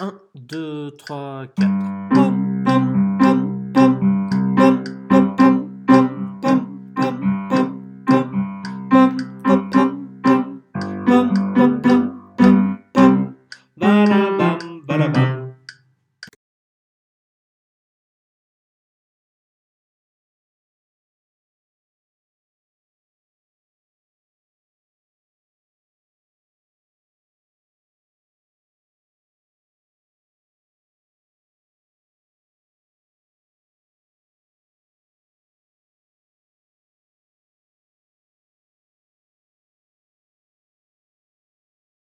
1, 2, 3, 4.